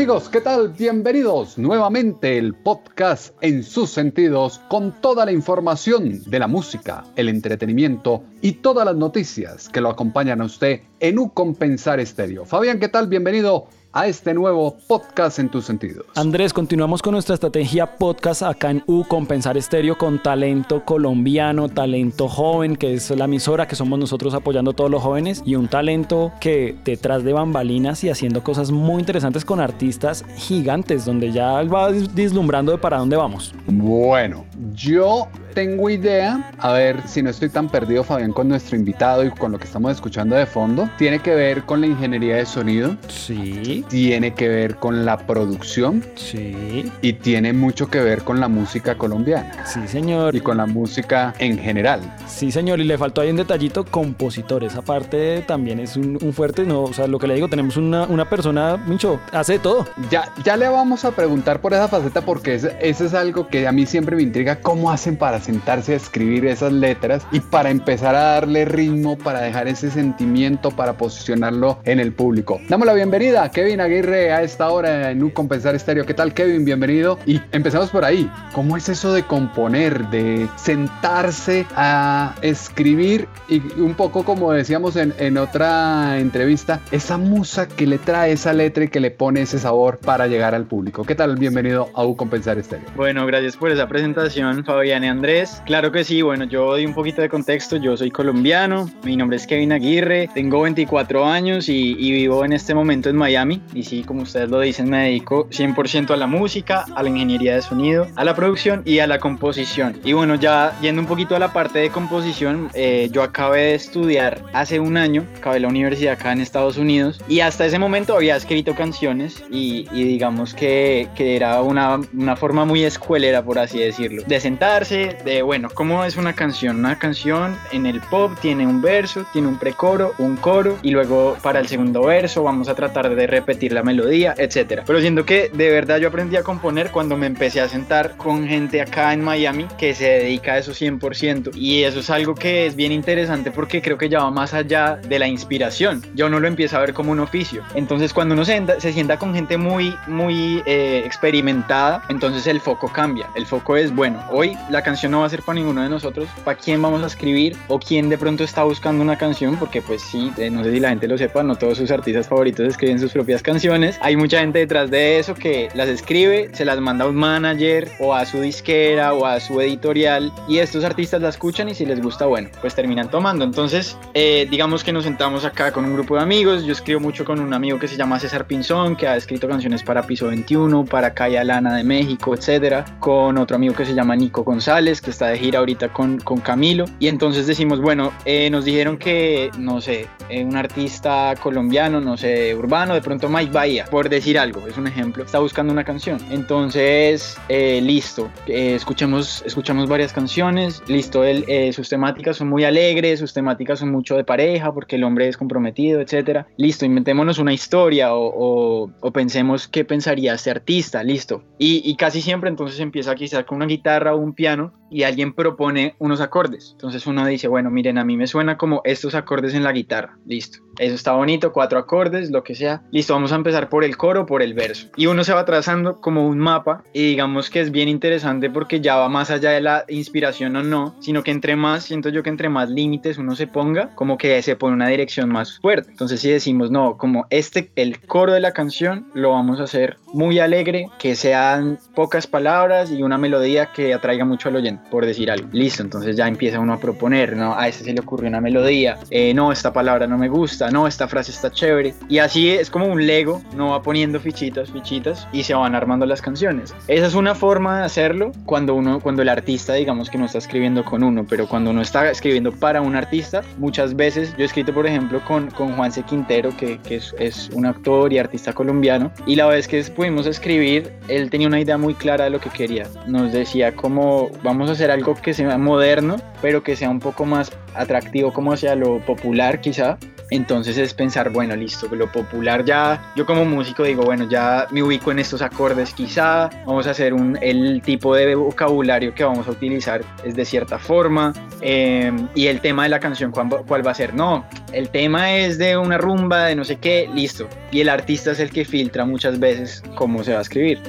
Amigos, ¿qué tal? Bienvenidos nuevamente el podcast en sus sentidos con toda la información de la música, el entretenimiento y todas las noticias que lo acompañan a usted en un Compensar Estéreo. Fabián, ¿qué tal? Bienvenido a este nuevo podcast en tus sentidos. Andrés, continuamos con nuestra estrategia podcast acá en U Compensar Estéreo con talento colombiano, talento joven, que es la emisora que somos nosotros apoyando a todos los jóvenes y un talento que detrás de bambalinas y haciendo cosas muy interesantes con artistas gigantes, donde ya va dislumbrando de para dónde vamos. Bueno, yo tengo idea, a ver si no estoy tan perdido, Fabián, con nuestro invitado y con lo que estamos escuchando de fondo. Tiene que ver con la ingeniería de sonido. Sí. Tiene que ver con la producción. Sí. Y tiene mucho que ver con la música colombiana. Sí, señor. Y con la música en general. Sí, señor. Y le faltó ahí un detallito, compositores. Aparte también es un, fuerte, no, o sea, lo que le digo, tenemos una, una persona, mucho, hace todo. Ya, ya le vamos a preguntar por esa faceta porque eso es algo que a mí siempre me intriga, ¿cómo hacen para sentarse a escribir esas letras y para empezar a darle ritmo, para dejar ese sentimiento, para posicionarlo en el público. Damos la bienvenida a Kevin Aguirre a esta hora en Un Compensar Estéreo. ¿Qué tal Kevin? Bienvenido. Y empezamos por ahí. ¿Cómo es eso de componer, de sentarse a escribir y un poco como decíamos en, en otra entrevista, esa musa que le trae esa letra y que le pone ese sabor para llegar al público? ¿Qué tal? Bienvenido a Un Compensar Estéreo. Bueno, gracias por esa presentación, Fabián y Andrés Claro que sí, bueno, yo doy un poquito de contexto, yo soy colombiano, mi nombre es Kevin Aguirre, tengo 24 años y, vivo en este momento en Miami y sí, como ustedes lo dicen, me dedico 100% a la música, a la ingeniería de sonido, a la producción y a la composición. Y bueno, ya yendo un poquito a la parte de composición, eh, yo acabé de estudiar hace un año, acabé la universidad acá en Estados Unidos y hasta ese momento había escrito canciones y, digamos que, que era una, una forma muy escuelera, por así decirlo, de sentarse, de, bueno, ¿cómo es una canción? Una canción en el pop tiene un verso, tiene un precoro, un coro y luego para el segundo verso vamos a tratar de repetir la melodía, etcétera. Pero siento que de verdad yo aprendí a componer cuando me empecé a sentar con gente acá en Miami que se dedica a eso 100% y eso es algo que es bien interesante porque creo que ya va más allá de la inspiración. Yo no lo empiezo a ver como un oficio. Entonces cuando uno se, se sienta con gente muy, muy eh, experimentada, entonces el foco cambia. El foco es, bueno, hoy la canción no va a ser para ninguno de nosotros, para quién vamos a escribir o quién de pronto está buscando una canción, porque pues sí, eh, no sé si la gente lo sepa, no todos sus artistas favoritos escriben sus propias canciones. Hay mucha gente detrás de eso que las escribe, se las manda a un manager o a su disquera o a su editorial y estos artistas la escuchan y si les gusta, bueno, pues terminan tomando. Entonces, eh, digamos que nos sentamos acá con un grupo de amigos, yo escribo mucho con un amigo que se llama César Pinzón, que ha escrito canciones para Piso 21, para Calla Lana de México, etcétera, con otro amigo que se llama Nico González, que está de gira ahorita con, con Camilo. Y entonces decimos, bueno, eh, nos dijeron que, no sé, eh, un artista colombiano, no sé, urbano, de pronto Mike Bahía, por decir algo, es un ejemplo, está buscando una canción. Entonces, eh, listo, escuchemos, escuchamos varias canciones, listo, él, sus temáticas son muy alegres, sus temáticas son mucho de pareja, porque el hombre es comprometido, etcétera. Listo, inventémonos una historia o, o, pensemos qué pensaría este artista, listo. Y, y casi siempre entonces empieza quizás con una guitarra o un piano y alguien propone unos acordes. Entonces uno dice, bueno, miren, a mí me suena como estos acordes en la guitarra. Listo. Eso está bonito, cuatro acordes, lo que sea. Listo, vamos a empezar por el coro, por el verso. Y uno se va trazando como un mapa y digamos que es bien interesante porque ya va más allá de la inspiración o no, sino que entre más, siento yo que entre más límites uno se ponga, como que se pone una dirección más fuerte. Entonces si decimos, no, como este, el coro de la canción, lo vamos a hacer muy alegre, que sean pocas palabras y una melodía que atraiga mucho al oyente. por decir algo. Listo, entonces ya empieza uno a proponer, ¿no? A ese se le ocurrió una melodía, eh, no, esta palabra no me gusta, no, esta frase está chévere. Y así es como un Lego, no va poniendo fichitas, fichitas y se van armando las canciones. Esa es una forma de hacerlo cuando uno, cuando el artista, digamos que no está escribiendo con uno, pero cuando uno está escribiendo para un artista, muchas veces, yo he escrito por ejemplo con, con Juanse Quintero, que, que es, es, un actor y artista colombiano, y la vez que pudimos escribir, él tenía una idea muy clara de lo que quería. Nos decía como vamos a hacer algo que sea moderno, pero que sea un poco más atractivo como hacia lo popular quizá. Entonces es pensar, bueno, listo, lo popular ya, yo como músico digo, bueno, ya me ubico en estos acordes quizá, vamos a hacer un, el tipo de vocabulario que vamos a utilizar es de cierta forma, em, y el tema de la canción, ¿cuál, ¿cuál, va a ser? No, el tema es de una rumba, de no sé qué, listo, y el artista es el que filtra muchas veces cómo se va a escribir.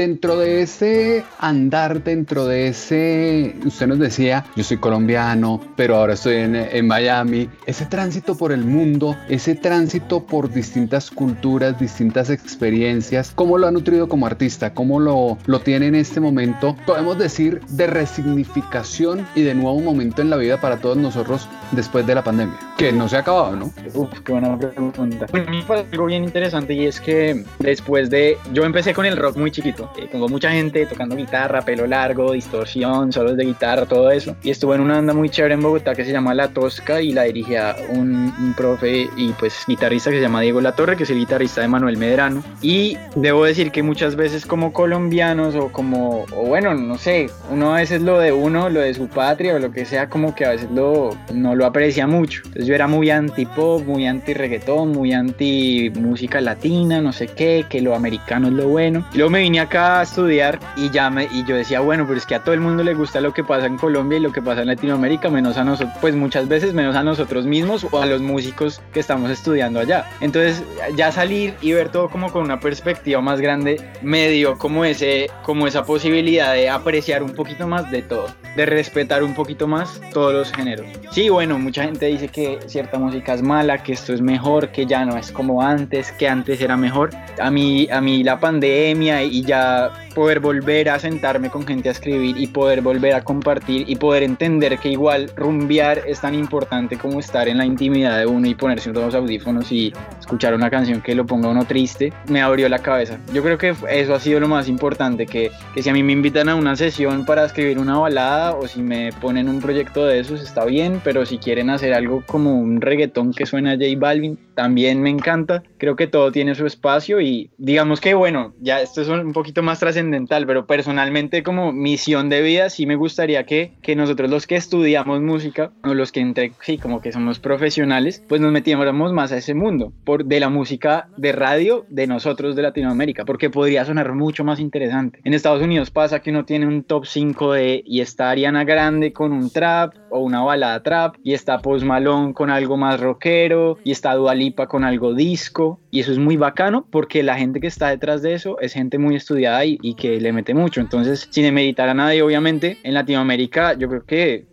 Dentro de ese andar, dentro de ese, usted nos decía, yo soy colombiano, pero ahora estoy en, Miami, ese tránsito por el mundo, ese tránsito por distintas culturas, distintas experiencias, ¿cómo lo ha nutrido como artista? ¿Cómo lo, lo tiene en este momento? Podemos decir de resignificación y de nuevo momento en la vida para todos nosotros después de la pandemia, que no se ha acabado, ¿no? Uf, qué buena pregunta. Bueno, me fue algo bien interesante y es que después de, yo empecé con el rock muy chiquito, eh, tengo mucha gente tocando guitarra, pelo largo, distorsión, solos de guitarra, todo eso. Y estuve en una banda muy chévere en Bogotá que se llama La Tosca y la dirigía un, un profe y pues guitarrista que se llama Diego Latorre, que es el guitarrista de Manuel Medrano. Y debo decir que muchas veces como colombianos o como, o bueno, no sé, uno a veces lo de uno, lo de su patria o lo que sea, como que a veces lo, no lo aprecia mucho. Entonces yo era muy anti pop, muy anti reggaetón, muy anti música latina, no sé qué, que lo americano es lo bueno. Luego me vine acá a estudiar y ya me, y yo decía, bueno, pero es que a todo el mundo le gusta lo que pasa en Colombia y lo que pasa en Latinoamérica, menos a nosotros, pues muchas veces menos a nosotros mismos o a los músicos que estamos estudiando allá. Entonces, ya salir y ver todo como con una perspectiva más grande me dio como ese como esa posibilidad de apreciar un poquito más de todo, de respetar un poquito más todos los géneros. Sí, bueno, mucha gente dice que cierta música es mala, que esto es mejor, que ya no es como antes, que antes era mejor. A mí a mí la pandemia y ya poder volver a sentarme con gente a escribir y poder volver a compartir y poder entender que igual rumbear es tan importante como estar en la intimidad de uno y ponerse unos audífonos y escuchar una canción que lo ponga uno triste, me abrió la cabeza. Yo creo que eso ha sido lo más importante, que, que si a mí me invitan a una sesión para escribir una balada o si me ponen un proyecto de esos está bien, pero si quieren hacer algo como un reggaetón que suena a J Balvin, también me encanta. Creo que todo tiene su espacio y digamos que bueno, ya esto es un poquito más trascendental, pero personalmente como misión de vida sí me gustaría que, que nosotros los que estudiamos música o los que entre, sí, como que somos profesionales, pues nos metiéramos más a ese mundo por, de la música de radio de nosotros de Latinoamérica, porque podría sonar mucho más interesante. En Estados Unidos pasa que uno tiene un top 5 de y está Ariana Grande con un trap o una balada trap y está Post Malone con algo más rockero y está Dualipa con algo disco y eso es muy bacano porque la gente que está detrás de eso es gente muy estudiada y, que le mete mucho. Entonces, sin meditar a nadie, obviamente, en Latinoamérica yo creo que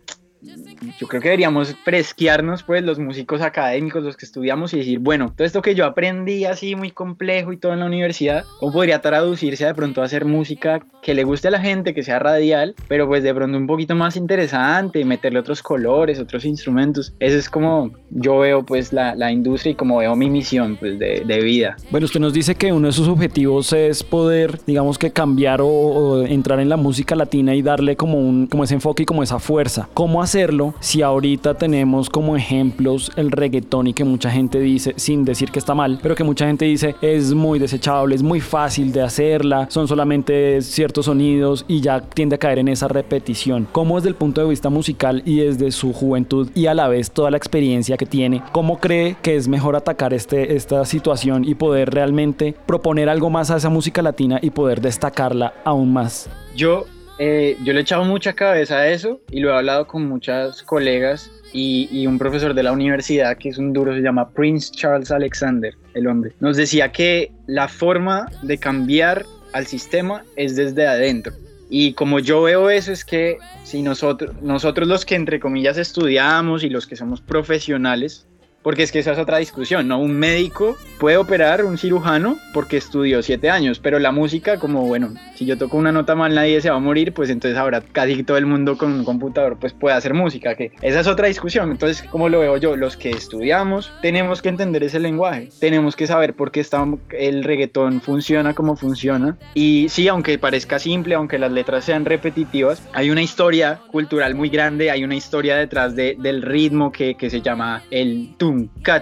yo creo que deberíamos fresquearnos, pues, los músicos académicos, los que estudiamos y decir, bueno, todo esto que yo aprendí así muy complejo y todo en la universidad, ¿cómo podría traducirse de pronto a hacer música que le guste a la gente, que sea radial, pero pues de pronto un poquito más interesante, meterle otros colores, otros instrumentos? Eso es como yo veo, pues, la, la industria y como veo mi misión, pues, de, de, vida. Bueno, usted nos dice que uno de sus objetivos es poder, digamos que cambiar o, o entrar en la música latina y darle como, un, como ese enfoque y como esa fuerza. ¿Cómo hacerlo si ahorita tenemos como ejemplos el reggaetón y que mucha gente dice, sin decir que está mal, pero que mucha gente dice es muy desechable, es muy fácil de hacerla, son solamente ciertos sonidos y ya tiende a caer en esa repetición. ¿Cómo desde el punto de vista musical y desde su juventud y a la vez toda la experiencia que tiene, cómo cree que es mejor atacar este, esta situación y poder realmente proponer algo más a esa música latina y poder destacarla aún más? Yo eh, yo le he echado mucha cabeza a eso y lo he hablado con muchas colegas y, y, un profesor de la universidad que es un duro, se llama Prince Charles Alexander, el hombre. Nos decía que la forma de cambiar al sistema es desde adentro. Y como yo veo eso es que si nosotros, nosotros los que entre comillas estudiamos y los que somos profesionales, porque es que esa es otra discusión, ¿no? Un médico puede operar, un cirujano, porque estudió siete años, pero la música, como bueno, si yo toco una nota mal nadie se va a morir, pues entonces ahora casi todo el mundo con un computador pues puede hacer música, que esa es otra discusión. Entonces, como lo veo yo, los que estudiamos tenemos que entender ese lenguaje, tenemos que saber por qué está, el reggaetón funciona como funciona. Y sí, aunque parezca simple, aunque las letras sean repetitivas, hay una historia cultural muy grande, hay una historia detrás de, del ritmo que, que se llama el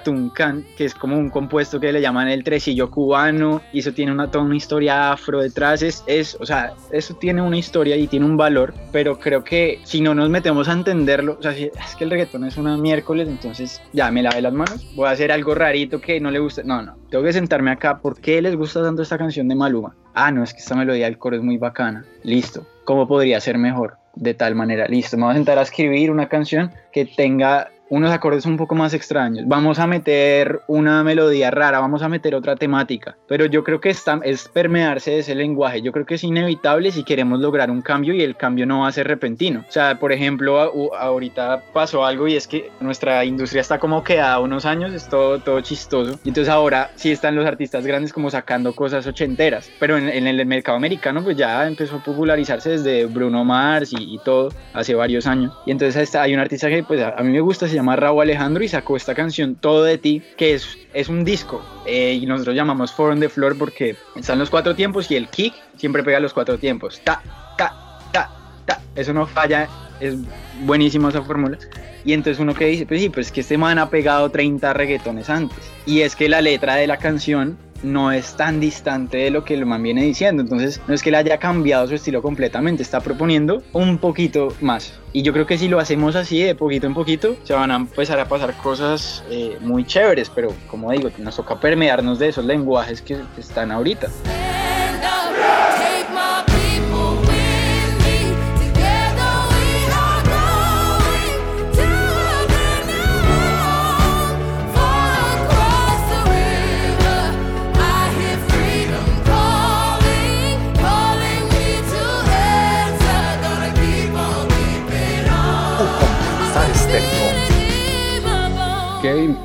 Tunca que es como un compuesto que le llaman el tresillo cubano, y eso tiene una, toda una historia afro detrás, es, es, o sea, eso tiene una historia y tiene un valor, pero creo que si no nos metemos a entenderlo, o sea, si es que el reggaetón es una miércoles, entonces ya me lavé las manos, voy a hacer algo rarito que no le gusta, no, no, tengo que sentarme acá, ¿por qué les gusta tanto esta canción de Maluma? Ah, no, es que esta melodía del coro es muy bacana, listo, ¿cómo podría ser mejor? De tal manera, listo, me voy a sentar a escribir una canción que tenga unos acordes un poco más extraños, vamos a meter una melodía rara, vamos a meter otra temática, pero yo creo que está, es permearse de ese lenguaje, yo creo que es inevitable si queremos lograr un cambio y el cambio no va a ser repentino. O sea, por ejemplo, ahorita pasó algo y es que nuestra industria está como quedada unos años, es todo, todo chistoso, y entonces ahora sí están los artistas grandes como sacando cosas ochenteras, pero en, el mercado americano pues ya empezó a popularizarse desde Bruno Mars y, todo hace varios años, y entonces hay un artista que pues a, a mí me gusta, llama Raúl Alejandro y sacó esta canción Todo de ti, que es, es un disco eh, y nosotros llamamos Four on the Floor porque están los cuatro tiempos y el kick siempre pega los cuatro tiempos. Ta, ta, ta, ta. Eso no falla, es buenísima esa fórmula. Y entonces uno que dice, pues sí, pues que este man ha pegado 30 reggaetones antes. Y es que la letra de la canción no es tan distante de lo que el man viene diciendo. Entonces, no es que le haya cambiado su estilo completamente, está proponiendo un poquito más. Y yo creo que si lo hacemos así de poquito en poquito, se van a empezar a pasar cosas eh, muy chéveres, pero como digo, nos toca permearnos de esos lenguajes que están ahorita.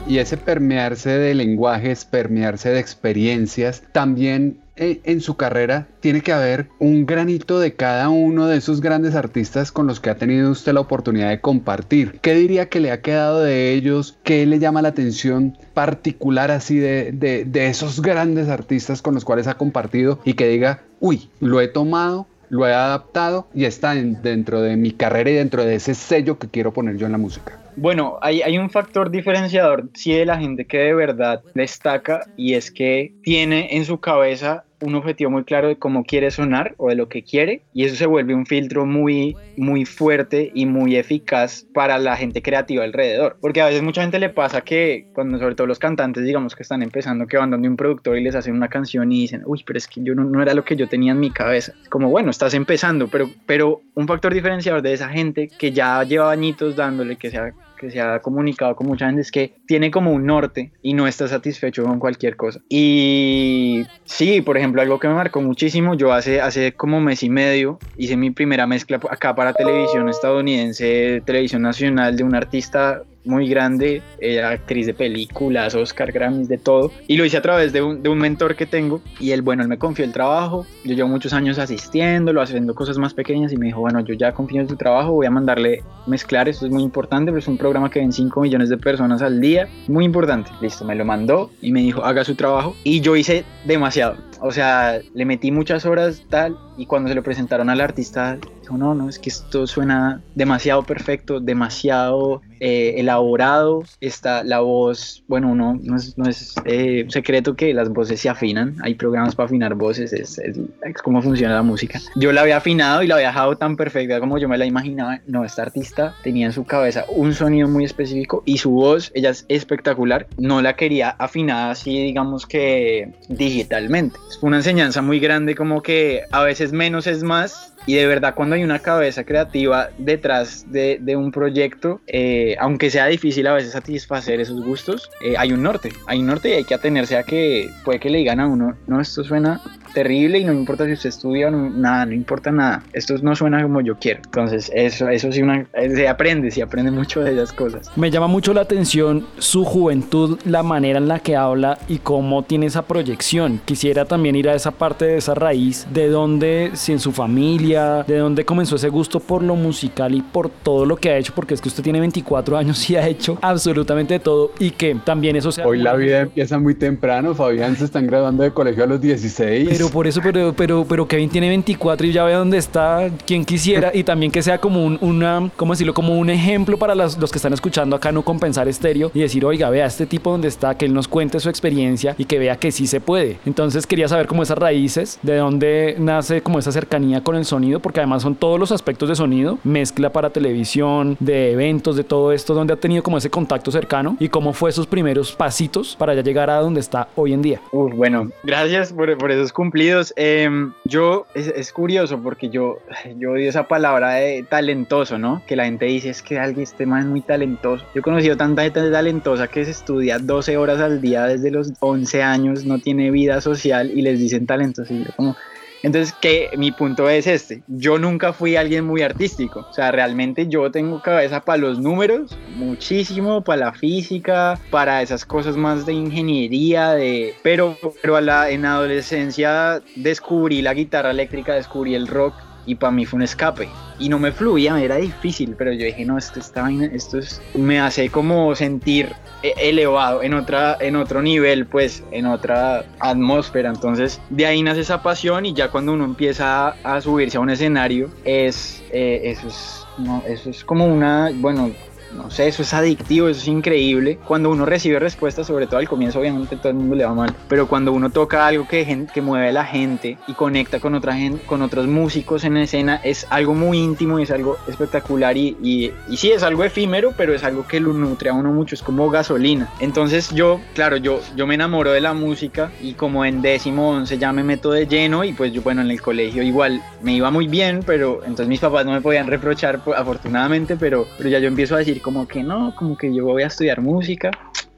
Y ese permearse de lenguajes, permearse de experiencias, también eh, en su carrera tiene que haber un granito de cada uno de esos grandes artistas con los que ha tenido usted la oportunidad de compartir. ¿Qué diría que le ha quedado de ellos? ¿Qué le llama la atención particular así de, de esos grandes artistas con los cuales ha compartido y que diga, uy, lo he tomado lo he adaptado y está dentro de mi carrera y dentro de ese sello que quiero poner yo en la música. Bueno, hay, hay un factor diferenciador, sí, de la gente que de verdad destaca y es que tiene en su cabeza un objetivo muy claro de cómo quiere sonar o de lo que quiere y eso se vuelve un filtro muy muy fuerte y muy eficaz para la gente creativa alrededor porque a veces mucha gente le pasa que cuando sobre todo los cantantes digamos que están empezando que van donde un productor y les hacen una canción y dicen uy pero es que yo no, era lo que yo tenía en mi cabeza como bueno estás empezando pero pero un factor diferenciador de esa gente que ya lleva añitos dándole que sea que se ha comunicado con mucha gente es que tiene como un norte y no está satisfecho con cualquier cosa. Y sí, por ejemplo, algo que me marcó muchísimo, yo hace, hace como mes y medio hice mi primera mezcla acá para televisión estadounidense, televisión nacional de un artista muy grande, actriz de películas, Oscar Grammys, de todo. Y lo hice a través de un, de un, mentor que tengo. Y él, bueno, él me confió el trabajo. Yo llevo muchos años asistiéndolo, haciendo cosas más pequeñas. Y me dijo, bueno, yo ya confío en tu trabajo, voy a mandarle mezclar. Esto es muy importante, pero es un programa que ven 5 millones de personas al día. Muy importante. Listo, me lo mandó y me dijo, haga su trabajo. Y yo hice demasiado. O sea, le metí muchas horas tal. Y cuando se lo presentaron al artista, dijo, no, no, es que esto suena demasiado perfecto, demasiado eh, elaborado, está la voz, bueno, no, no es, es eh, secreto que las voces se afinan, hay programas para afinar voces, es, es, como funciona la música. Yo la había afinado y la había dejado tan perfecta como yo me la imaginaba. No, esta artista tenía en su cabeza un sonido muy específico y su voz, ella es espectacular, no la quería afinada así, digamos que digitalmente. Es una enseñanza muy grande como que a veces menos es más y de verdad cuando hay una cabeza creativa detrás de, de un proyecto, eh, aunque sea difícil a veces satisfacer esos gustos, eh, hay un norte, hay un norte y hay que atenerse a que puede que le digan a uno, no, esto suena terrible y no me importa si usted estudia o no, nada, no importa nada. Esto no suena como yo quiero. Entonces, eso, eso sí una, se aprende, se aprende mucho de esas cosas. Me llama mucho la atención su juventud, la manera en la que habla y cómo tiene esa proyección. Quisiera también ir a esa parte de esa raíz, de dónde, si en su familia, de dónde comenzó ese gusto por lo musical y por todo lo que ha hecho, porque es que usted tiene 24 años y ha hecho absolutamente todo y que también eso sea... Hoy la vida empieza muy temprano, Fabián se están graduando de colegio a los 16. Pero por eso, pero, pero, pero Kevin tiene 24 y ya ve dónde está, quien quisiera, y también que sea como un, una, ¿cómo decirlo? Como un ejemplo para los, los que están escuchando acá No Compensar Estéreo y decir, oiga, vea este tipo donde está, que él nos cuente su experiencia y que vea que sí se puede. Entonces quería saber cómo esas raíces, de dónde nace como esa cercanía con el sonido, porque además son todos los aspectos de sonido, mezcla para televisión, de eventos, de todo esto, donde ha tenido como ese contacto cercano y cómo fue esos primeros pasitos para ya llegar a donde está hoy en día. Uf, bueno, gracias por, por esos cumplidos. Em, yo, es, es curioso porque yo, yo odio esa palabra de talentoso, ¿no? Que la gente dice es que alguien este man es muy talentoso. Yo he conocido tanta gente talentosa que se estudia 12 horas al día desde los 11 años, no tiene vida social y les dicen talentoso. Y yo como, entonces, que mi punto es este, yo nunca fui alguien muy artístico, o sea, realmente yo tengo cabeza para los números, muchísimo, para la física, para esas cosas más de ingeniería, de... pero, pero a la, en adolescencia descubrí la guitarra eléctrica, descubrí el rock y para mí fue un escape y no me fluía, era difícil, pero yo dije, no, esto, esta vaina, esto es, me hace como sentir e- elevado en, otra, en otro nivel, pues en otra atmósfera. Entonces, de ahí nace esa pasión y ya cuando uno empieza a, subirse a un escenario, es, eh, eso, es, eso es como una, bueno, no sé, eso es adictivo, eso es increíble. Cuando uno recibe respuestas, sobre todo al comienzo, obviamente todo el mundo le va mal, pero cuando uno toca algo que, que mueve a la gente y conecta con otra gente, con otros músicos en escena, es algo muy íntimo y es algo espectacular y, y, sí, es algo efímero, pero es algo que lo nutre a uno mucho, es como gasolina. Entonces yo, claro, yo, yo me enamoro de la música y como en décimo, once ya me meto de lleno y pues yo, bueno, en el colegio igual me iba muy bien, pero entonces mis papás no me podían reprochar, afortunadamente, pero, pero ya yo empiezo a decir como que no, como que yo voy a estudiar música,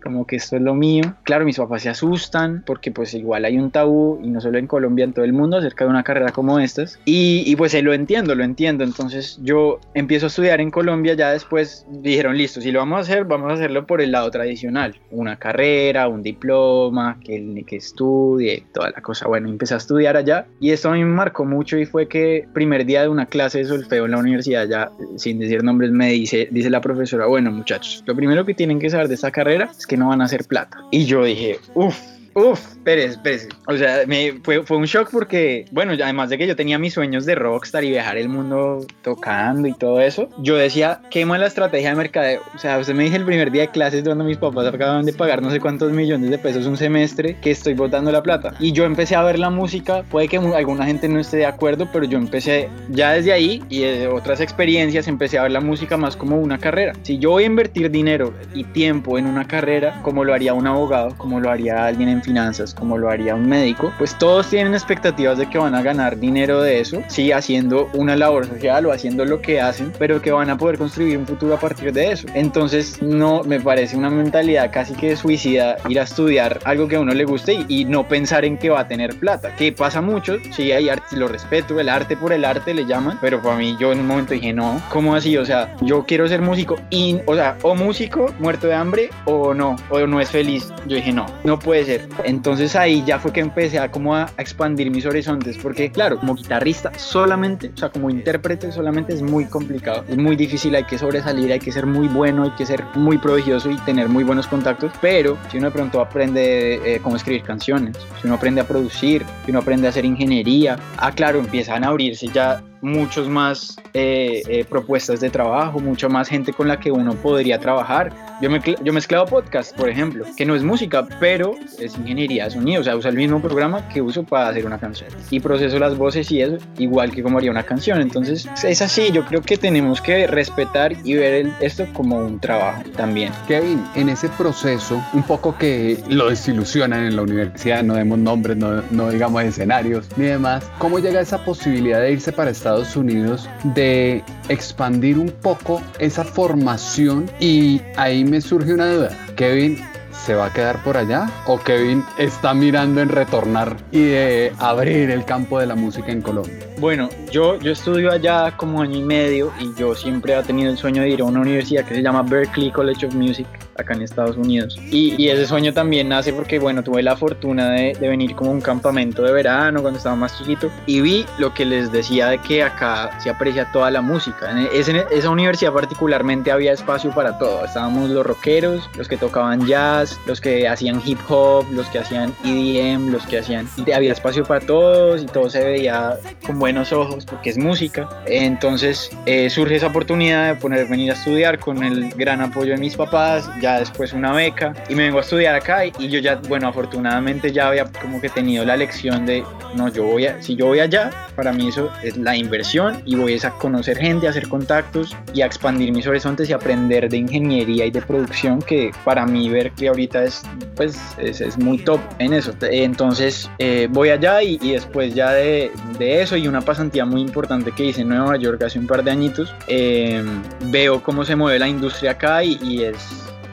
como que esto es lo mío. Claro, mis papás se asustan porque pues igual hay un tabú y no solo en Colombia, en todo el mundo acerca de una carrera como estas. Y, y pues eh, lo entiendo, lo entiendo. Entonces yo empiezo a estudiar en Colombia, ya después dijeron, listo, si lo vamos a hacer, vamos a hacerlo por el lado tradicional. Una carrera, un diploma, que que estudie, toda la cosa. Bueno, empecé a estudiar allá y esto a mí me marcó mucho y fue que primer día de una clase de solfeo en la universidad, ya sin decir nombres, me dice, dice la profesora, bueno muchachos, lo primero que tienen que saber de esta carrera es que no van a hacer plata. Y yo dije, uff, Uf, espérese, espérese. O sea, me, fue, fue un shock porque, bueno, además de que yo tenía mis sueños de rockstar y viajar el mundo tocando y todo eso, yo decía, qué mala estrategia de mercadeo. O sea, usted me dice el primer día de clases donde mis papás acaban de pagar no sé cuántos millones de pesos un semestre que estoy botando la plata. Y yo empecé a ver la música, puede que alguna gente no esté de acuerdo, pero yo empecé ya desde ahí y de otras experiencias empecé a ver la música más como una carrera. Si yo voy a invertir dinero y tiempo en una carrera, como lo haría un abogado, como lo haría alguien en finanzas, como lo haría un médico, pues todos tienen expectativas de que van a ganar dinero de eso, sí, haciendo una labor social o haciendo lo que hacen, pero que van a poder construir un futuro a partir de eso. Entonces, no me parece una mentalidad casi que suicida ir a estudiar algo que a uno le guste y, no pensar en que va a tener plata, que pasa mucho, sí, hay arte, lo respeto, el arte por el arte le llaman, pero para mí yo en un momento dije, no, ¿cómo así? O sea, yo quiero ser músico y, o sea, o músico muerto de hambre o no, o no es feliz. Yo dije, no, no puede ser. Entonces ahí ya fue que empecé a como a, expandir mis horizontes, porque claro, como guitarrista solamente, o sea, como intérprete solamente es muy complicado, es muy difícil, hay que sobresalir, hay que ser muy bueno, hay que ser muy prodigioso y tener muy buenos contactos, pero si uno de pronto aprende eh, cómo escribir canciones, si uno aprende a producir, si uno aprende a hacer ingeniería, ah, claro, empiezan a abrirse ya muchos más eh, eh, propuestas de trabajo, mucha más gente con la que uno podría trabajar. Yo, me, yo he mezclado podcast, por ejemplo, que no es música, pero es ingeniería de sonido, o sea, usa el mismo programa que uso para hacer una canción. Y proceso las voces y eso, igual que como haría una canción. Entonces, es así, yo creo que tenemos que respetar y ver el- esto como un trabajo también. Kevin, en ese proceso, un poco que lo desilusionan en la universidad, no demos nombres, no, no digamos escenarios ni demás, ¿cómo llega esa posibilidad de irse para Estados Unidos, de expandir un poco esa formación? Y ahí me surge una duda. Kevin se va a quedar por allá o Kevin está mirando en retornar y de abrir el campo de la música en Colombia? Bueno, yo, yo estudio allá como año y medio y yo siempre he tenido el sueño de ir a una universidad que se llama Berklee College of Music acá en Estados Unidos. Y, y ese sueño también nace porque, bueno, tuve la fortuna de, venir como un campamento de verano cuando estaba más chiquito y vi lo que les decía de que acá se aprecia toda la música. En ese, esa universidad particularmente había espacio para todo. Estábamos los rockeros, los que tocaban jazz, los que hacían hip hop, los que hacían EDM, los que hacían... Había espacio para todos y todo se veía con buenos ojos porque es música. Entonces eh, surge esa oportunidad de poner venir a estudiar con el gran apoyo de mis papás ya después una beca y me vengo a estudiar acá y, yo ya, bueno, afortunadamente ya había como que tenido la lección de, no, yo voy a, si yo voy allá, para mí eso es la inversión y voy a conocer gente, a hacer contactos y a expandir mis horizontes y aprender de ingeniería y de producción que para mí que ahorita es, pues, es, es muy top en eso. Entonces eh, voy allá y, y, después ya de, de, eso y una pasantía muy importante que hice en Nueva York hace un par de añitos, eh, veo cómo se mueve la industria acá y, y es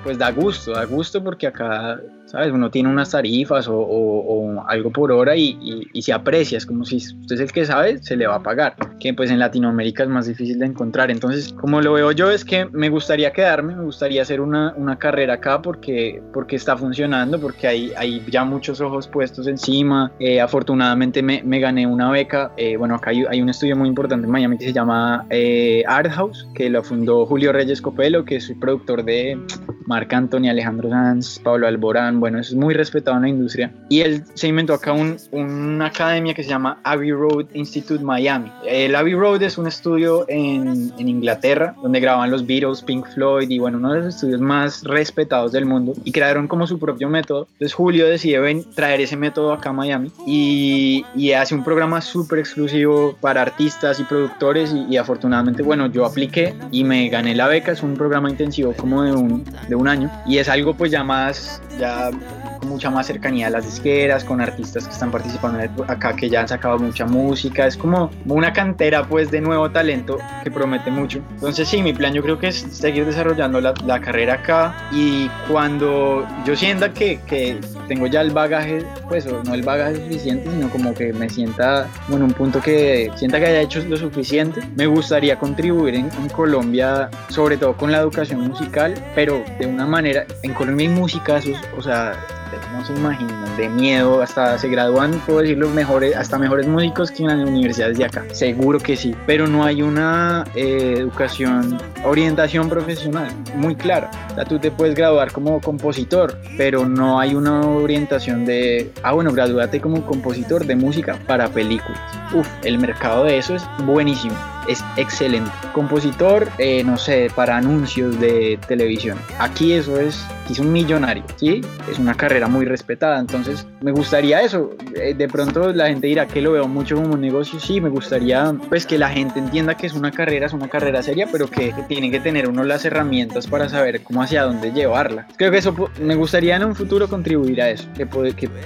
pues da gusto, da gusto porque acá ¿sabes? Uno tiene unas tarifas o, o, o algo por hora y, y, y, se aprecia, es como si usted es el que sabe, se le va a pagar, que pues en Latinoamérica es más difícil de encontrar. Entonces, como lo veo yo, es que me gustaría quedarme, me gustaría hacer una, una carrera acá porque, porque está funcionando, porque hay, hay ya muchos ojos puestos encima. Eh, afortunadamente me, me, gané una beca, eh, bueno, acá hay, hay, un estudio muy importante en Miami que se llama eh, Art House, que lo fundó Julio Reyes Copelo, que es el productor de Marc Anthony, Alejandro Sanz, Pablo Alborán, bueno, es muy respetado en la industria. Y él se inventó acá un, una academia que se llama Abbey Road Institute Miami. El Abbey Road es un estudio en, Inglaterra donde graban los Beatles, Pink Floyd y bueno, uno de los estudios más respetados del mundo y crearon como su propio método. Entonces Julio decide traer ese método acá a Miami y, hace un programa súper exclusivo para artistas y productores y, afortunadamente, bueno, yo apliqué y me gané la beca. Es un programa intensivo como de un, un año y es algo pues ya más, ya mucha más cercanía a las disqueras, con artistas que están participando acá, que ya han sacado mucha música, es como una cantera pues de nuevo talento que promete mucho. Entonces sí, mi plan yo creo que es seguir desarrollando la, la carrera acá y cuando yo sienta que, que, tengo ya el bagaje, pues no el bagaje suficiente, sino como que me sienta bueno, un punto que sienta que haya hecho lo suficiente, me gustaría contribuir en, en Colombia, sobre todo con la educación musical, pero de una manera, en Colombia hay música, eso, o sea, no se imaginan, de miedo, hasta se gradúan, puedo decir, los mejores, hasta mejores músicos que en las universidades de acá, seguro que sí, pero no hay una eh, educación, orientación profesional muy clara, o sea, tú te puedes graduar como compositor, pero no hay una orientación de, ah, bueno, gradúate como compositor de música para películas. Uf, el mercado de eso es buenísimo es excelente. Compositor, eh, no sé, para anuncios de televisión. Aquí eso es, es un millonario, ¿sí? Es una carrera muy respetada, entonces me gustaría eso. Eh, de pronto la gente dirá que lo veo mucho como un negocio, sí, me gustaría pues que la gente entienda que es una carrera, es una carrera seria, pero que, tiene que tener uno las herramientas para saber cómo hacia dónde llevarla. Creo que eso me gustaría en un futuro contribuir a eso, que,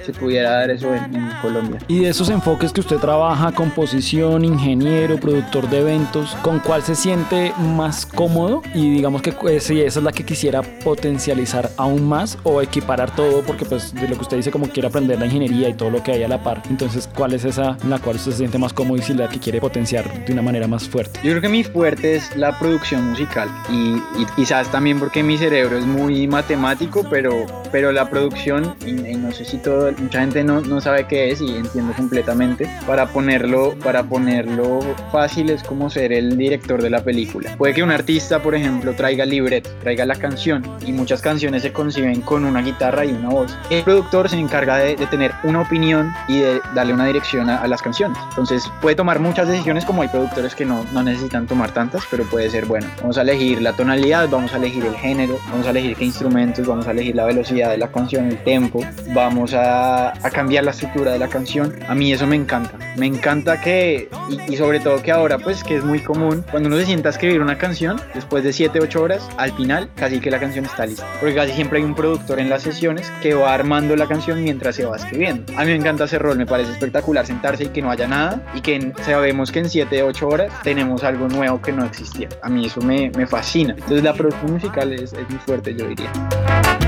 se pudiera dar eso en, en Colombia. Y de esos enfoques que usted trabaja, composición, ingeniero, productor de eventos, ¿con cuál se siente más cómodo? Y digamos que pues, si esa es la que quisiera potencializar aún más o equiparar todo, porque pues de lo que usted dice como quiere aprender la ingeniería y todo lo que hay a la par. Entonces, ¿cuál es esa en la cual usted se siente más cómodo y si la que quiere potenciar de una manera más fuerte? Yo creo que mi fuerte es la producción musical y, quizás también porque mi cerebro es muy matemático, pero, pero la producción, y, y no sé si todo, mucha gente no, no sabe qué es y entiendo completamente, para ponerlo, para ponerlo fácil es como ser el director de la película. Puede que un artista, por ejemplo, traiga el libreto, traiga la canción y muchas canciones se conciben con una guitarra y una voz. El productor se encarga de, de tener una opinión y de darle una dirección a, a, las canciones. Entonces puede tomar muchas decisiones como hay productores que no, no necesitan tomar tantas, pero puede ser, bueno, vamos a elegir la tonalidad, vamos a elegir el género, vamos a elegir qué instrumentos, vamos a elegir la velocidad de la canción, el tempo, vamos a, a cambiar la estructura de la canción. A mí eso me encanta. Me encanta que, y, y sobre todo que ahora pues que es muy común, cuando uno se sienta a escribir una canción, después de 7, 8 horas, al final casi que la canción está lista. Porque casi siempre hay un productor en las sesiones que va va armando la canción mientras se va escribiendo. A mí me encanta ese rol, me parece espectacular sentarse y que no haya nada y que sabemos que en 7, 8 horas tenemos algo nuevo que no existía. A mí eso me, me fascina. Entonces la producción musical es, es muy fuerte, yo diría.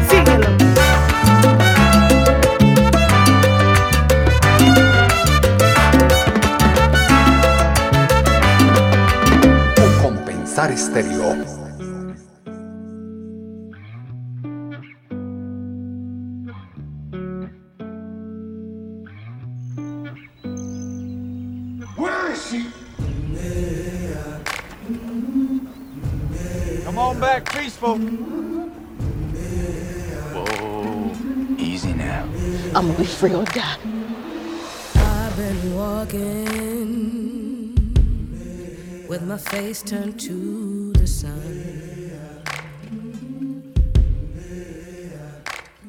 Síguelo. Compensar estéreo. Come back, peaceful. Whoa, easy now. I'm gonna be free or die. I've been walking with my face turned to the sun.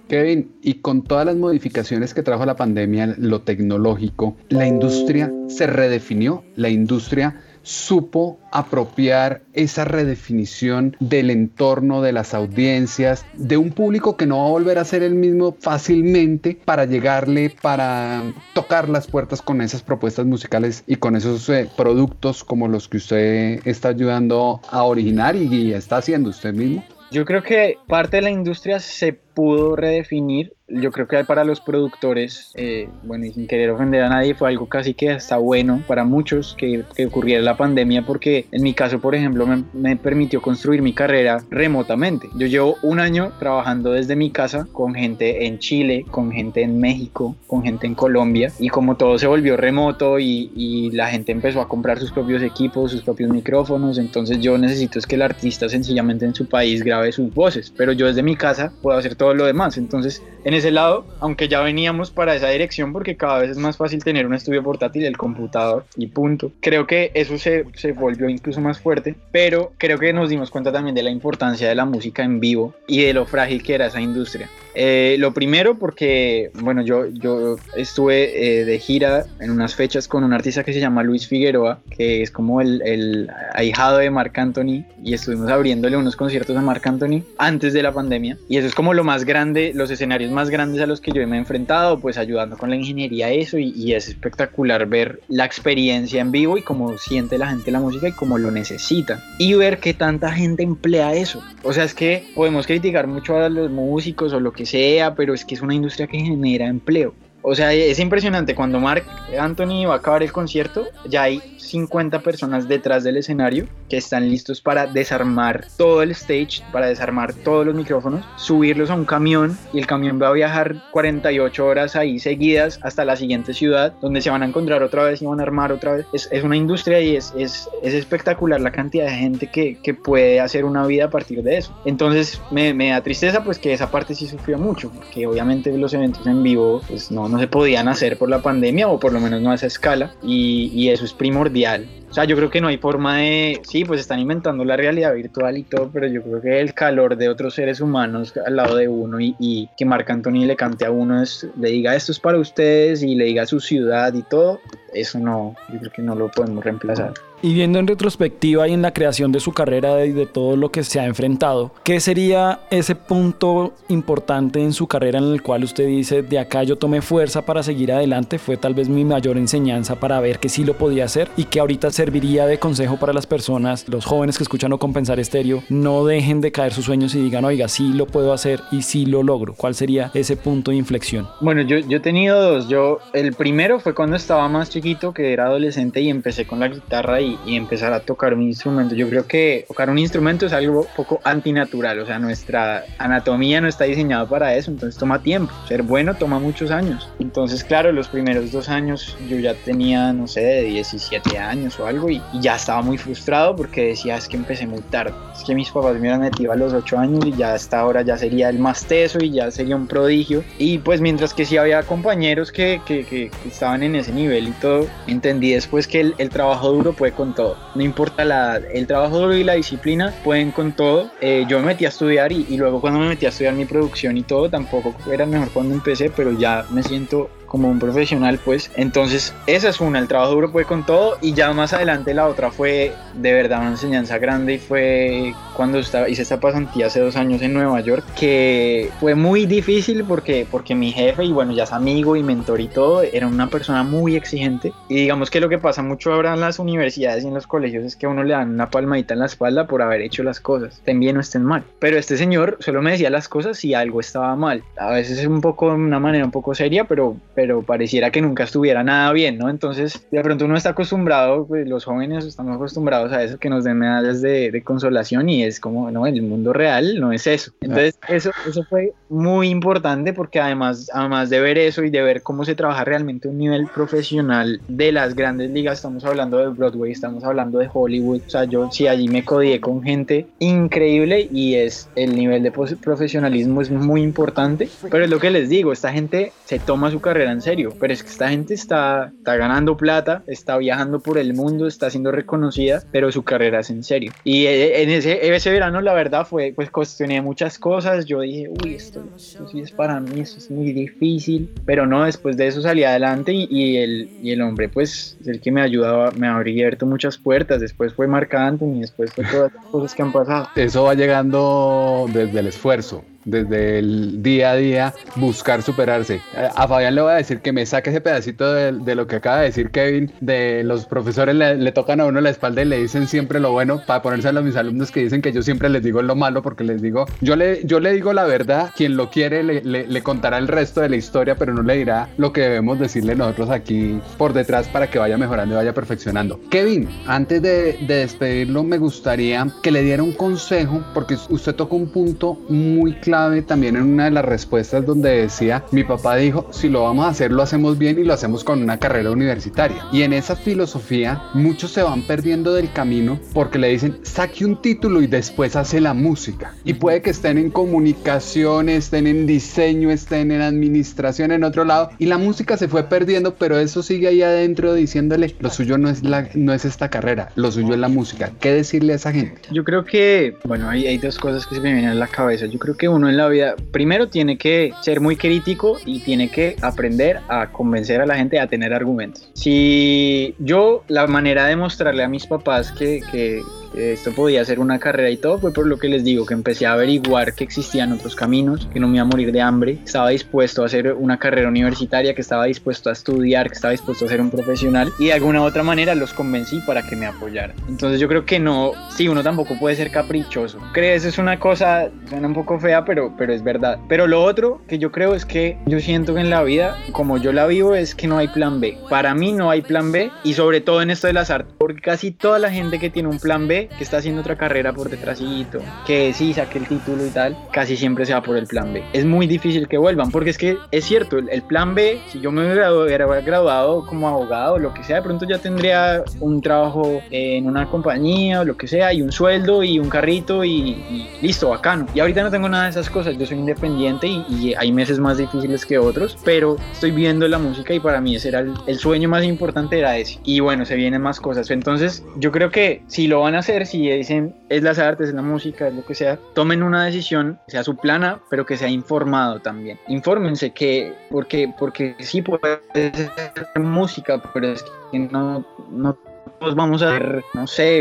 Kevin, y con todas las modificaciones que trajo la pandemia, lo tecnológico, la industria se redefinió, la industria supo apropiar esa redefinición del entorno, de las audiencias, de un público que no va a volver a ser el mismo fácilmente para llegarle, para tocar las puertas con esas propuestas musicales y con esos eh, productos como los que usted está ayudando a originar y, y está haciendo usted mismo. Yo creo que parte de la industria se pudo redefinir. Yo creo que para los productores, eh, bueno, y sin querer ofender a nadie, fue algo casi que hasta bueno para muchos que, que ocurriera la pandemia, porque en mi caso, por ejemplo, me, me, permitió construir mi carrera remotamente. Yo llevo un año trabajando desde mi casa con gente en Chile, con gente en México, con gente en Colombia, y como todo se volvió remoto y, y la gente empezó a comprar sus propios equipos, sus propios micrófonos, entonces yo necesito es que el artista sencillamente en su país grabe sus voces, pero yo desde mi casa puedo hacer todo lo demás. Entonces, en ese lado, aunque ya veníamos para esa dirección, porque cada vez es más fácil tener un estudio portátil, el computador y punto. Creo que eso se, se volvió incluso más fuerte, pero creo que nos dimos cuenta también de la importancia de la música en vivo y de lo frágil que era esa industria. Eh, lo primero porque, bueno, yo, yo estuve eh, de gira en unas fechas con un artista que se llama Luis Figueroa, que es como el, el ahijado de Marc Anthony, y estuvimos abriéndole unos conciertos a Marc Anthony antes de la pandemia. Y eso es como lo más grande, los escenarios más grandes a los que yo me he enfrentado, pues ayudando con la ingeniería, eso, y, y es espectacular ver la experiencia en vivo y cómo siente la gente la música y cómo lo necesita. Y ver que tanta gente emplea eso. O sea, es que podemos criticar mucho a los músicos o lo que sea, pero es que es una industria que genera empleo. O sea, es impresionante. Cuando Mark Anthony va a acabar el concierto, ya hay 50 personas detrás del escenario que están listos para desarmar todo el stage, para desarmar todos los micrófonos, subirlos a un camión y el camión va a viajar 48 horas ahí seguidas hasta la siguiente ciudad donde se van a encontrar otra vez y van a armar otra vez. Es, es una industria y es, es, es, espectacular la cantidad de gente que, que, puede hacer una vida a partir de eso. Entonces me, me, da tristeza pues que esa parte sí sufrió mucho, porque obviamente los eventos en vivo pues no, no se podían hacer por la pandemia o por lo menos no a esa escala y, y eso es primordial. O sea, yo creo que no hay forma de... Sí, pues están inventando la realidad virtual y todo, pero yo creo que el calor de otros seres humanos al lado de uno y, y que Marc Anthony le cante a uno, es, le diga esto es para ustedes y le diga su ciudad y todo, eso no, yo creo que no lo podemos reemplazar. Y viendo en retrospectiva y en la creación de su carrera y de todo lo que se ha enfrentado, ¿qué sería ese punto importante en su carrera en el cual usted dice, de acá yo tomé fuerza para seguir adelante? Fue tal vez mi mayor enseñanza para ver que sí lo podía hacer y que ahorita serviría de consejo para las personas, los jóvenes que escuchan o compensar estéreo, no dejen de caer sus sueños y digan, oiga, sí lo puedo hacer y sí lo logro. ¿Cuál sería ese punto de inflexión? Bueno, yo, yo he tenido dos. Yo, el primero fue cuando estaba más chiquito, que era adolescente y empecé con la guitarra y, y, empezar a tocar un instrumento. Yo creo que tocar un instrumento es algo poco antinatural, o sea, nuestra anatomía no está diseñada para eso, entonces toma tiempo. Ser bueno toma muchos años. Entonces, claro, los primeros dos años yo ya tenía, no sé, de 17 años o algo y, ya estaba muy frustrado porque decía, es que empecé muy tarde. Es que mis papás me hubieran metido a los 8 años y ya hasta ahora ya sería el más teso y ya sería un prodigio. Y pues mientras que sí había compañeros que, que, que estaban en ese nivel y todo, entendí después que el, el trabajo duro puede con todo. No importa la el trabajo duro y la disciplina pueden con todo. Eh, yo me metí a estudiar y, luego cuando me metí a estudiar mi producción y todo, tampoco era mejor cuando empecé, pero ya me siento como un profesional, pues. Entonces, esa es una, el trabajo duro fue con todo y ya más adelante la otra fue de verdad una enseñanza grande y fue cuando estaba, hice esta pasantía hace dos años en Nueva York, que fue muy difícil porque, porque mi jefe, y bueno, ya es amigo y mentor y todo, era una persona muy exigente. Y digamos que lo que pasa mucho ahora en las universidades y en los colegios es que a uno le dan una palmadita en la espalda por haber hecho las cosas, estén bien o estén mal. Pero este señor solo me decía las cosas si algo estaba mal. A veces es un poco, de una manera un poco seria, pero pero pareciera que nunca estuviera nada bien, ¿no? Entonces, de pronto uno está acostumbrado, pues los jóvenes estamos acostumbrados a eso, que nos den medallas de, de consolación y es como, no, el mundo real no es eso. Entonces, eso, eso fue muy importante porque además, además de ver eso y de ver cómo se trabaja realmente un nivel profesional de las grandes ligas, estamos hablando de Broadway, estamos hablando de Hollywood, o sea, yo sí allí me codié con gente increíble y es el nivel de profesionalismo es muy importante, pero es lo que les digo, esta gente se toma su carrera en serio, pero es que esta gente está, está ganando plata, está viajando por el mundo, está siendo reconocida, pero su carrera es en serio. Y eh, en ese, ese verano la verdad fue, pues cuestioné muchas cosas, yo dije, uy, esto, esto sí es para mí, esto es muy difícil, pero no, después de eso salí adelante y, y el, y el hombre pues es el que me ayudaba, me abierto muchas puertas, después fue Marc Anthony, después fue todas las cosas que han pasado. Eso va llegando desde el esfuerzo, desde el día a día, buscar superarse. A Fabián le voy a decir que me saque ese pedacito de, de lo que acaba de decir Kevin, de los profesores le, le tocan a uno la espalda y le dicen siempre lo bueno, para ponérselo a mis alumnos que dicen que yo siempre les digo lo malo, porque les digo, yo le, yo le digo la verdad, quien lo quiere le, le- le contará el resto de la historia, pero no le dirá lo que debemos decirle nosotros aquí por detrás para que vaya mejorando y vaya perfeccionando. Kevin, antes de, de despedirlo, me gustaría que le diera un consejo, porque usted tocó un punto muy clave también en una de las respuestas donde decía, mi papá dijo, si lo vamos a hacer, lo hacemos bien y lo hacemos con una carrera universitaria. Y en esa filosofía, muchos se van perdiendo del camino porque le dicen, saque un título y después hace la música. Y puede que estén en comunicación, estén en diseño, estén en administración, en otro lado. Y la música se fue perdiendo, pero eso sigue ahí adentro diciéndole, lo suyo no es, la, no es esta carrera, lo suyo es la música. ¿Qué decirle a esa gente? Yo creo que, bueno, hay, hay dos cosas que se me vienen a la cabeza. Yo creo que uno en la vida, primero tiene que ser muy crítico y tiene que aprender a convencer a la gente a tener argumentos. Si yo, la manera de mostrarle a mis papás que, que esto podía ser una carrera y todo fue por lo que les digo, que empecé a averiguar que existían otros caminos, que no me iba a morir de hambre, estaba dispuesto a hacer una carrera universitaria, que estaba dispuesto a estudiar, que estaba dispuesto a ser un profesional y de alguna u otra manera los convencí para que me apoyaran. Entonces yo creo que no, sí, uno tampoco puede ser caprichoso. Crees es una cosa, suena un poco fea, pero, pero es verdad. Pero lo otro que yo creo es que yo siento que en la vida, como yo la vivo, es que no hay plan B. Para mí no hay plan B y sobre todo en esto de las artes, porque casi toda la gente que tiene un plan B, que está haciendo otra carrera por detrásito, que sí saque el título y tal, casi siempre se va por el plan B. Es muy difícil que vuelvan, porque es que es cierto, el, el plan B, si yo me hubiera graduado como abogado o lo que sea, de pronto ya tendría un trabajo en una compañía o lo que sea, y un sueldo y un carrito y, y listo, bacano. Y ahorita no tengo nada de esas cosas, yo soy independiente y, y hay meses más difíciles que otros, pero estoy viendo la música y para mí ese era el, el sueño más importante era ese. Y bueno, se vienen más cosas. Entonces, yo creo que si lo van a hacer, si dicen es las artes, es la música, es lo que sea, tomen una decisión, sea su plana, pero que sea informado también. Infórmense que, porque, porque sí puede ser música, pero es que no, no todos vamos a ver, no sé,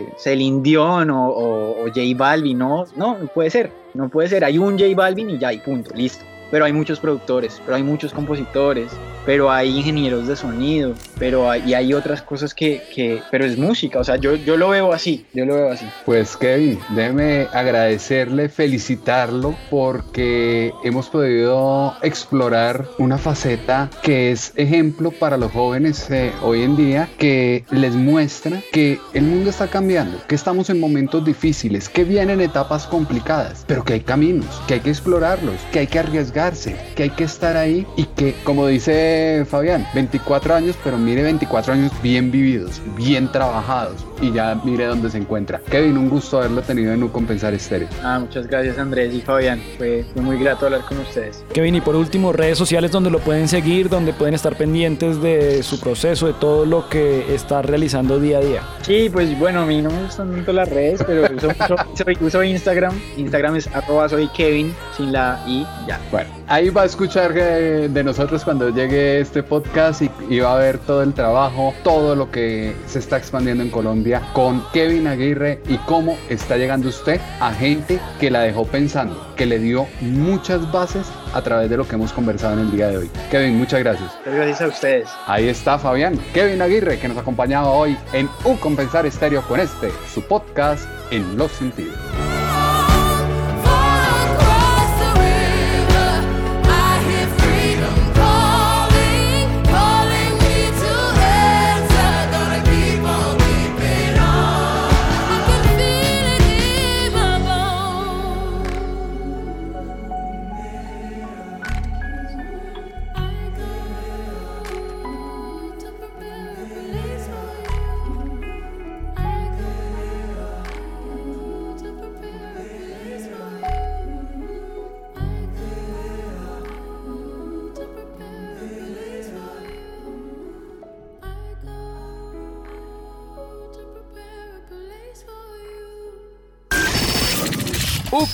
eh, Celine Dion o, o, o J Balvin, no, no, no puede ser, no puede ser, hay un J Balvin y ya, y punto, listo. Pero hay muchos productores, pero hay muchos compositores, pero hay ingenieros de sonido, pero hay, y hay otras cosas que, que, pero es música, o sea, yo, yo lo veo así, yo lo veo así. Pues Kevin, déjeme agradecerle, felicitarlo porque hemos podido explorar una faceta que es ejemplo para los jóvenes eh, hoy en día, que les muestra que el mundo está cambiando, que estamos en momentos difíciles, que vienen etapas complicadas, pero que hay caminos, que hay que explorarlos, que hay que que hay que estar ahí y que, como dice Fabián, 24 años, pero mire 24 años bien vividos, bien trabajados y ya mire dónde se encuentra. Kevin, un gusto haberlo tenido en un Compensar Estéreo. Ah, muchas gracias Andrés y Fabián, fue, fue muy grato hablar con ustedes. Kevin, y por último, redes sociales donde lo pueden seguir, donde pueden estar pendientes de su proceso, de todo lo que está realizando día a día. Sí, pues bueno, a mí no me gustan tanto las redes, pero uso, uso, soy- uso Instagram. Instagram es arroba soy Kevin, sin la I, ya. Bueno, ahí va a escuchar eh, de nosotros cuando llegue este podcast y, y va a ver todo el trabajo, todo lo que se está expandiendo en Colombia con Kevin Aguirre y cómo está llegando usted a gente que la dejó pensando, que le dio muchas bases a través de lo que hemos conversado en el día de hoy. Kevin, muchas gracias. Gracias a ustedes. Ahí está Fabián, Kevin Aguirre, que nos acompañaba hoy en Un Compensar Estéreo con este, su podcast en los sentidos.